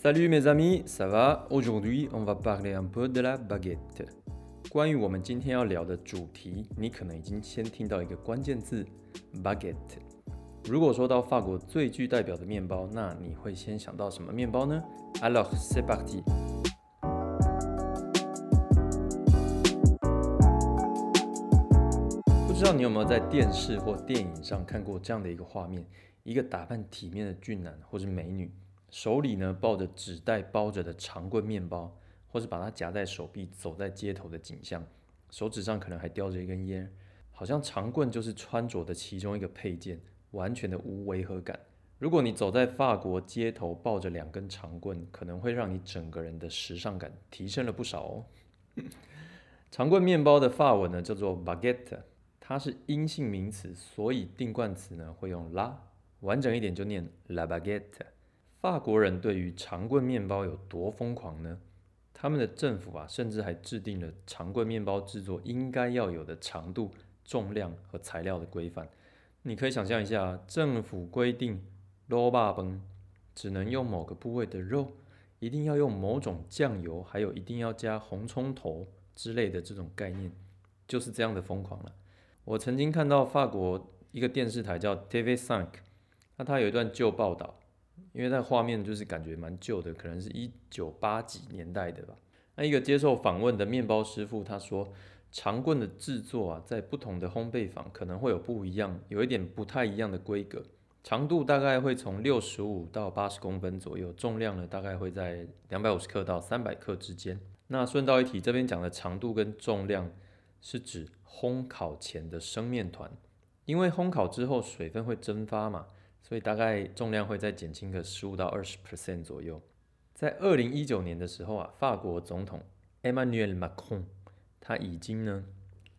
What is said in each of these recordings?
Salut mes amis, ça va? Aujourd'hui, on va parler un peu de la baguette. 关于我们今天要聊的主题，你可能已经先听到一个关键字 baguette。如果说到法国最具代表的面包，那你会先想到什么面包呢？Alors, c'est parti. 不知道你有没有在电视或电影上看过这样的一个画面：一个打扮体面的俊男或是美女，手里呢抱着纸袋包着的长棍面包，或是把它夹在手臂走在街头的景象，手指上可能还叼着一根烟，好像长棍就是穿着的其中一个配件，完全的无违和感。如果你走在法国街头抱着两根长棍，可能会让你整个人的时尚感提升了不少哦。长棍面包的法文呢叫做 baguette。它是阴性名词，所以定冠词呢会用 la，完整一点就念 la baguette。法国人对于长棍面包有多疯狂呢？他们的政府啊，甚至还制定了长棍面包制作应该要有的长度、重量和材料的规范。你可以想象一下，政府规定肉霸崩只能用某个部位的肉，一定要用某种酱油，还有一定要加红葱头之类的这种概念，就是这样的疯狂了。我曾经看到法国一个电视台叫 TV5，那它有一段旧报道，因为那画面就是感觉蛮旧的，可能是一九八几年代的吧。那一个接受访问的面包师傅他说，长棍的制作啊，在不同的烘焙坊可能会有不一样，有一点不太一样的规格，长度大概会从六十五到八十公分左右，重量呢大概会在两百五十克到三百克之间。那顺道一提，这边讲的长度跟重量。是指烘烤前的生面团，因为烘烤之后水分会蒸发嘛，所以大概重量会再减轻个十五到二十 percent 左右。在二零一九年的时候啊，法国总统 Emmanuel Macron 他已经呢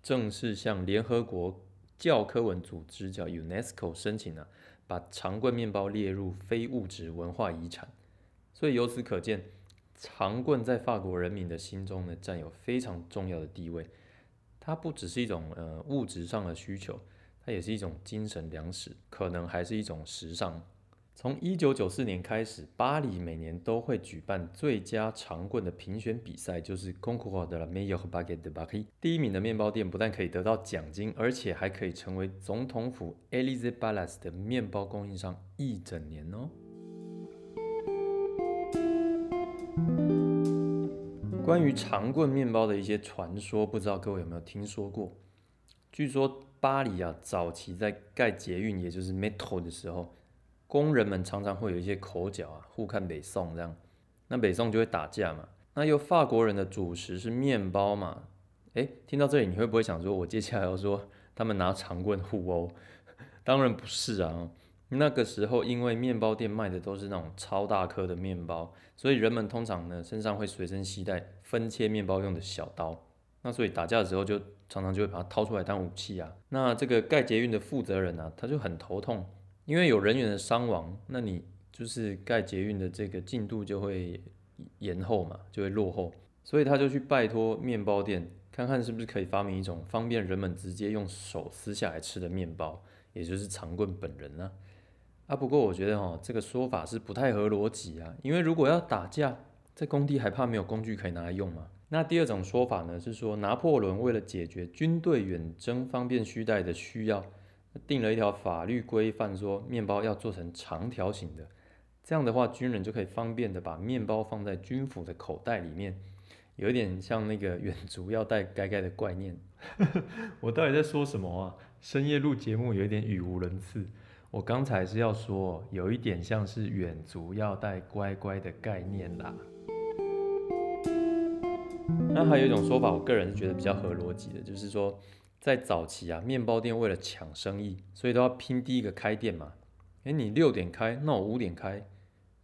正式向联合国教科文组织叫 UNESCO 申请了，把长棍面包列入非物质文化遗产。所以由此可见，长棍在法国人民的心中呢占有非常重要的地位。它不只是一种呃物质上的需求，它也是一种精神粮食，可能还是一种时尚。从一九九四年开始，巴黎每年都会举办最佳长棍的评选比赛，就是 Concours de la meilleure baguette de Paris。第一名的面包店不但可以得到奖金，而且还可以成为总统府 Elysee Palace 的面包供应商一整年哦。关于长棍面包的一些传说，不知道各位有没有听说过？据说巴黎啊，早期在盖捷运，也就是 metro 的时候，工人们常常会有一些口角啊，互看北宋这样，那北宋就会打架嘛。那又法国人的主食是面包嘛？诶，听到这里你会不会想说，我接下来要说 他们拿长棍互殴？当然不是啊。那个时候，因为面包店卖的都是那种超大颗的面包，所以人们通常呢身上会随身携带分切面包用的小刀。那所以打架的时候，就常常就会把它掏出来当武器啊。那这个盖捷运的负责人呢，他就很头痛，因为有人员的伤亡，那你就是盖捷运的这个进度就会延后嘛，就会落后。所以他就去拜托面包店，看看是不是可以发明一种方便人们直接用手撕下来吃的面包，也就是长棍本人呢。啊，不过我觉得哈，这个说法是不太合逻辑啊。因为如果要打架，在工地还怕没有工具可以拿来用吗？那第二种说法呢，是说拿破仑为了解决军队远征方便携带的需要，定了一条法律规范，说面包要做成长条形的。这样的话，军人就可以方便的把面包放在军服的口袋里面，有一点像那个远足要带盖盖的概念。我到底在说什么啊？深夜录节目有一点语无伦次。我刚才是要说，有一点像是远足要带乖乖的概念啦。那还有一种说法，我个人是觉得比较合逻辑的，就是说，在早期啊，面包店为了抢生意，所以都要拼第一个开店嘛。诶，你六点开，那我五点开；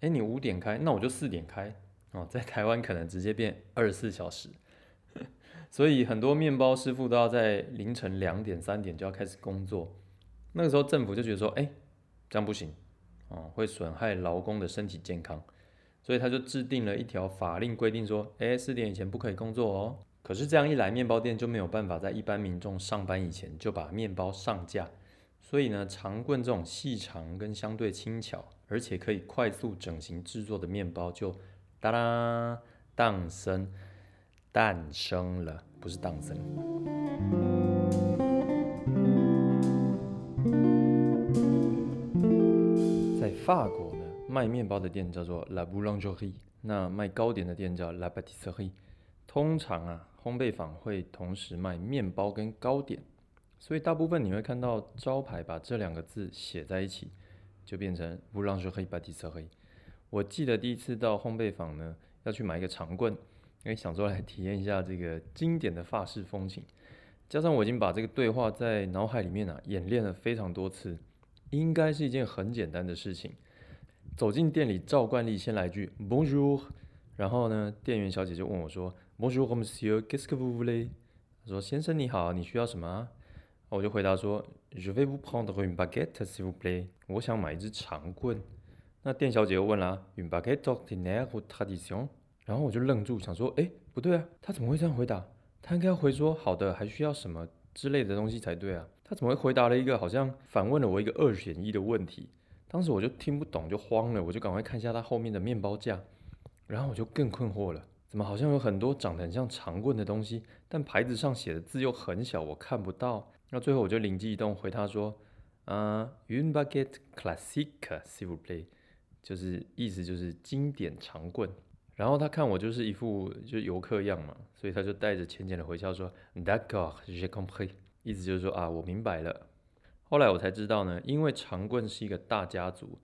诶，你五点开，那我就四点开。哦，在台湾可能直接变二十四小时，所以很多面包师傅都要在凌晨两点、三点就要开始工作。那个时候政府就觉得说，哎，这样不行，哦，会损害劳工的身体健康，所以他就制定了一条法令规定说，哎，四点以前不可以工作哦。可是这样一来，面包店就没有办法在一般民众上班以前就把面包上架，所以呢，长棍这种细长跟相对轻巧，而且可以快速整形制作的面包，就哒啦诞生诞生了，不是诞生。在法国呢，卖面包的店叫做 La Boulangerie，那卖糕点的店叫 La Pâtisserie。通常啊，烘焙坊会同时卖面包跟糕点。所以大部分你会看到招牌把这两个字写在一起，就变成不让是黑白底色黑。我记得第一次到烘焙坊呢，要去买一个长棍，因为想说来体验一下这个经典的法式风情。加上我已经把这个对话在脑海里面啊演练了非常多次，应该是一件很简单的事情。走进店里，照惯例先来句 Bonjour，然后呢，店员小姐就问我说 Bonjour Monsieur，qu'est-ce que vous voulez？她说先生你好，你需要什么？我就回答说，Je vais vous prendre une baguette, s'il vous plaît。我想买一支长棍。那店小姐又问啦，Une baguette ordinaire ou tradition？然后我就愣住，想说，哎，不对啊，他怎么会这样回答？他应该要回说，好的，还需要什么之类的东西才对啊。他怎么会回答了一个好像反问了我一个二选一的问题？当时我就听不懂，就慌了，我就赶快看一下他后面的面包架，然后我就更困惑了，怎么好像有很多长得很像长棍的东西，但牌子上写的字又很小，我看不到。那最后我就灵机一动，回他说：“啊，une baguette classique, s'il vous plaît。”就是意思就是经典长棍。然后他看我就是一副就游客样嘛，所以他就带着浅浅的回笑说：“D'accord, j'ai compris。”意思就是说啊，我明白了。后来我才知道呢，因为长棍是一个大家族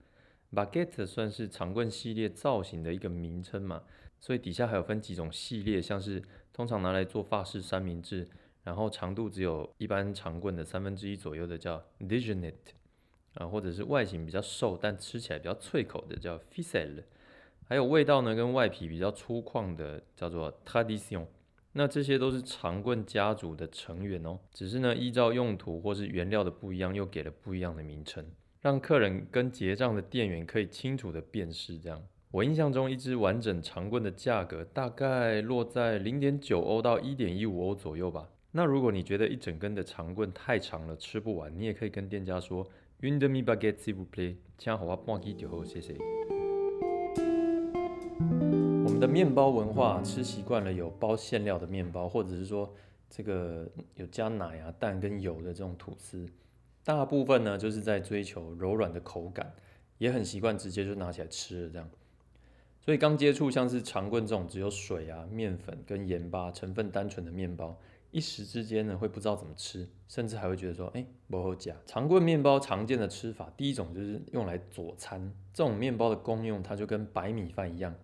，baguette 算是长棍系列造型的一个名称嘛，所以底下还有分几种系列，像是通常拿来做法式三明治。然后长度只有一般长棍的三分之一左右的叫 Dijonite，啊，或者是外形比较瘦但吃起来比较脆口的叫 fiselle，还有味道呢跟外皮比较粗犷的叫做 Tradition。那这些都是长棍家族的成员哦，只是呢依照用途或是原料的不一样，又给了不一样的名称，让客人跟结账的店员可以清楚的辨识。这样，我印象中一支完整长棍的价格大概落在零点九欧到一点一五欧左右吧。那如果你觉得一整根的长棍太长了，吃不完，你也可以跟店家说 u n demi baguette s'il vous plaît，这样好话半斤就好，谢谢。的面包文化吃习惯了有包馅料的面包，或者是说这个有加奶啊、蛋跟油的这种吐司，大部分呢就是在追求柔软的口感，也很习惯直接就拿起来吃了这样。所以刚接触像是长棍这种只有水啊、面粉跟盐巴成分单纯的面包。一时之间呢，会不知道怎么吃，甚至还会觉得说，哎，不好夹。长棍面包常见的吃法，第一种就是用来佐餐。这种面包的功用，它就跟白米饭一样，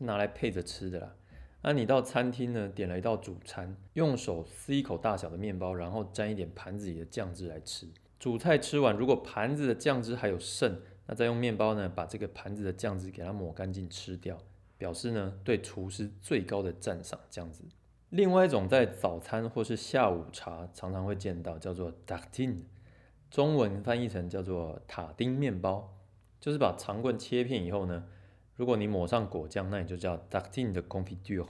是拿来配着吃的啦。那你到餐厅呢，点了一道主餐，用手撕一口大小的面包，然后沾一点盘子里的酱汁来吃。主菜吃完，如果盘子的酱汁还有剩，那再用面包呢，把这个盘子的酱汁给它抹干净吃掉，表示呢对厨师最高的赞赏。这样子。另外一种在早餐或是下午茶常常会见到，叫做 tatin 中文翻译成叫做塔丁面包，就是把长棍切片以后呢，如果你抹上果酱，那你就叫 tartine de confiture。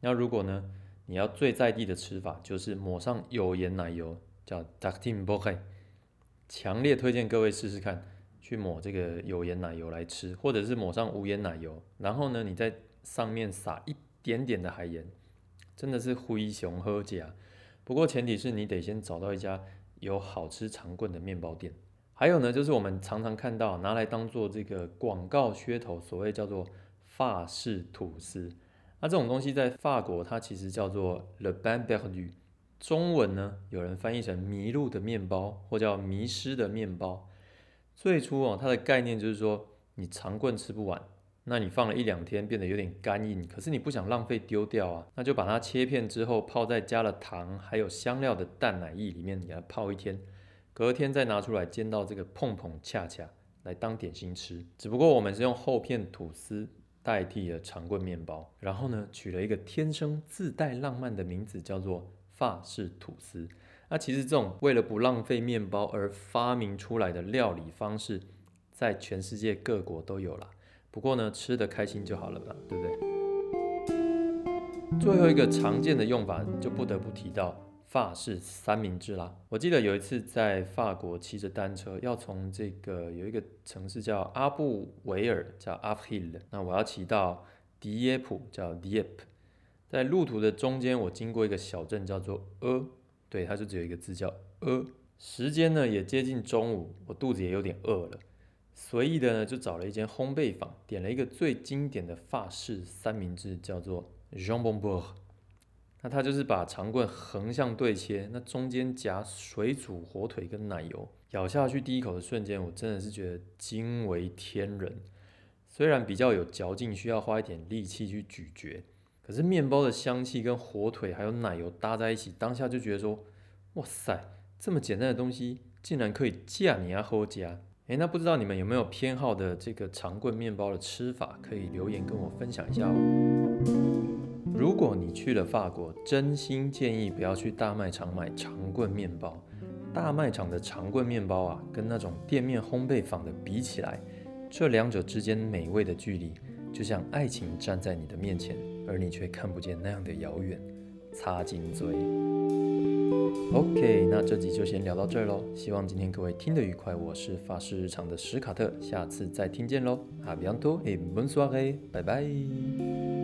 那如果呢，你要最在地的吃法，就是抹上有盐奶油，叫 d a c t i n e b o c h e 强烈推荐各位试试看，去抹这个有盐奶油来吃，或者是抹上无盐奶油，然后呢，你在上面撒一点点的海盐。真的是灰熊喝甲，不过前提是你得先找到一家有好吃长棍的面包店。还有呢，就是我们常常看到拿来当做这个广告噱头，所谓叫做法式吐司。那这种东西在法国它其实叫做 le pain perdu，中文呢有人翻译成迷路的面包或叫迷失的面包。最初哦，它的概念就是说你长棍吃不完。那你放了一两天，变得有点干硬，可是你不想浪费丢掉啊，那就把它切片之后泡在加了糖还有香料的淡奶液里面，给它泡一天，隔天再拿出来煎到这个碰碰恰恰来当点心吃。只不过我们是用厚片吐司代替了长棍面包，然后呢取了一个天生自带浪漫的名字，叫做法式吐司。那其实这种为了不浪费面包而发明出来的料理方式，在全世界各国都有了。不过呢，吃的开心就好了吧，对不对？最后一个常见的用法就不得不提到法式三明治啦。我记得有一次在法国骑着单车，要从这个有一个城市叫阿布维尔，叫阿布 hill，那我要骑到迪耶普，叫 Dieppe，在路途的中间，我经过一个小镇叫做呃，对，它就只有一个字叫呃。时间呢也接近中午，我肚子也有点饿了，随意的呢就找了一间烘焙坊，点了一个最经典的法式三明治，叫做 Jambon Beurre。那它就是把长棍横向对切，那中间夹水煮火腿跟奶油，咬下去第一口的瞬间，我真的是觉得惊为天人。虽然比较有嚼劲，需要花一点力气去咀嚼，可是面包的香气跟火腿还有奶油搭在一起，当下就觉得说，哇塞！这么简单的东西，竟然可以架你啊喝加！诶，那不知道你们有没有偏好的这个长棍面包的吃法，可以留言跟我分享一下哦。如果你去了法国，真心建议不要去大卖场买长棍面包。大卖场的长棍面包啊，跟那种店面烘焙坊的比起来，这两者之间美味的距离，就像爱情站在你的面前，而你却看不见那样的遥远。擦金嘴。OK，那这集就先聊到这儿喽。希望今天各位听得愉快。我是法式日常的史卡特，下次再听见喽。阿比安托，诶，bonsoir，拜拜。